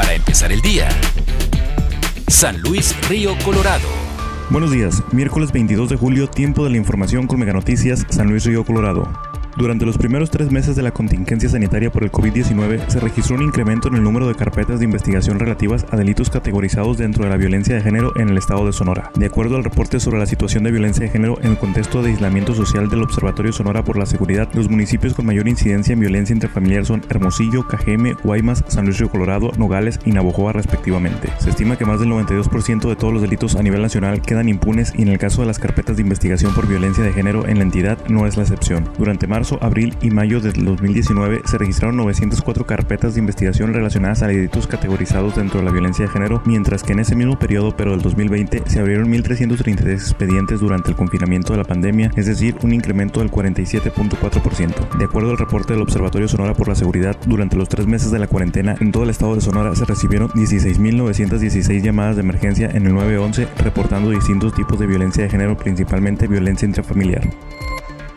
Para empezar el día. San Luis Río Colorado. Buenos días, miércoles 22 de julio, tiempo de la información con Mega Noticias, San Luis Río Colorado. Durante los primeros tres meses de la contingencia sanitaria por el COVID-19 se registró un incremento en el número de carpetas de investigación relativas a delitos categorizados dentro de la violencia de género en el estado de Sonora. De acuerdo al reporte sobre la situación de violencia de género en el contexto de aislamiento social del Observatorio Sonora por la Seguridad, los municipios con mayor incidencia en violencia intrafamiliar son Hermosillo, Cajeme, Guaymas, San Luis Río Colorado, Nogales y Navojoa respectivamente. Se estima que más del 92% de todos los delitos a nivel nacional quedan impunes y en el caso de las carpetas de investigación por violencia de género en la entidad no es la excepción. Durante marzo, abril y mayo del 2019 se registraron 904 carpetas de investigación relacionadas a delitos categorizados dentro de la violencia de género, mientras que en ese mismo periodo, pero del 2020, se abrieron 1.333 expedientes durante el confinamiento de la pandemia, es decir, un incremento del 47.4%. De acuerdo al reporte del Observatorio Sonora por la Seguridad, durante los tres meses de la cuarentena en todo el estado de Sonora se recibieron 16.916 llamadas de emergencia en el 911 reportando distintos tipos de violencia de género, principalmente violencia intrafamiliar.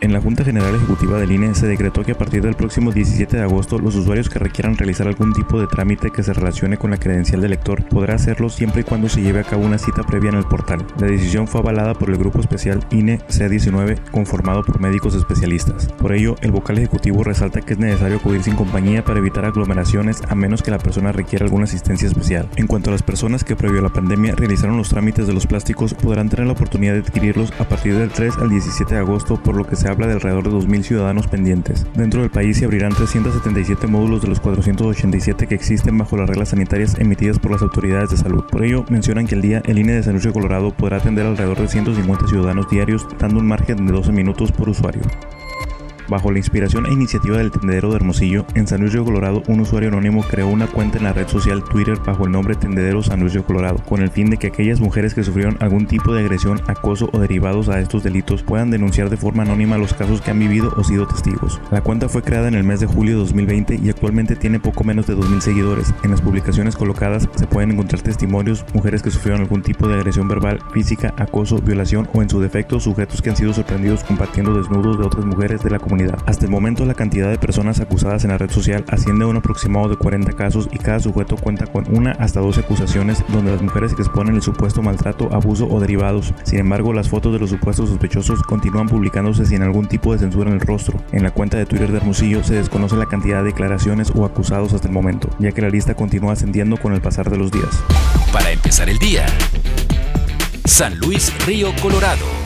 En la Junta General Ejecutiva del INE se decretó que a partir del próximo 17 de agosto los usuarios que requieran realizar algún tipo de trámite que se relacione con la credencial del lector podrá hacerlo siempre y cuando se lleve a cabo una cita previa en el portal. La decisión fue avalada por el Grupo Especial INE C19 conformado por médicos especialistas. Por ello, el vocal ejecutivo resalta que es necesario acudir sin compañía para evitar aglomeraciones a menos que la persona requiera alguna asistencia especial. En cuanto a las personas que previo a la pandemia realizaron los trámites de los plásticos podrán tener la oportunidad de adquirirlos a partir del 3 al 17 de agosto por lo que se habla de alrededor de 2.000 ciudadanos pendientes. Dentro del país se abrirán 377 módulos de los 487 que existen bajo las reglas sanitarias emitidas por las autoridades de salud. Por ello, mencionan que el día el INE de San Luis Colorado podrá atender alrededor de 150 ciudadanos diarios, dando un margen de 12 minutos por usuario. Bajo la inspiración e iniciativa del tendedero de Hermosillo, en San Luis Río Colorado, un usuario anónimo creó una cuenta en la red social Twitter bajo el nombre Tendedero San Luis Río Colorado, con el fin de que aquellas mujeres que sufrieron algún tipo de agresión, acoso o derivados a estos delitos puedan denunciar de forma anónima los casos que han vivido o sido testigos. La cuenta fue creada en el mes de julio de 2020 y actualmente tiene poco menos de 2.000 seguidores. En las publicaciones colocadas se pueden encontrar testimonios, mujeres que sufrieron algún tipo de agresión verbal, física, acoso, violación o en su defecto sujetos que han sido sorprendidos compartiendo desnudos de otras mujeres de la Hasta el momento la cantidad de personas acusadas en la red social asciende a un aproximado de 40 casos y cada sujeto cuenta con una hasta 12 acusaciones donde las mujeres exponen el supuesto maltrato, abuso o derivados. Sin embargo, las fotos de los supuestos sospechosos continúan publicándose sin algún tipo de censura en el rostro. En la cuenta de Twitter de Hermosillo se desconoce la cantidad de declaraciones o acusados hasta el momento, ya que la lista continúa ascendiendo con el pasar de los días. Para empezar el día. San Luis Río Colorado.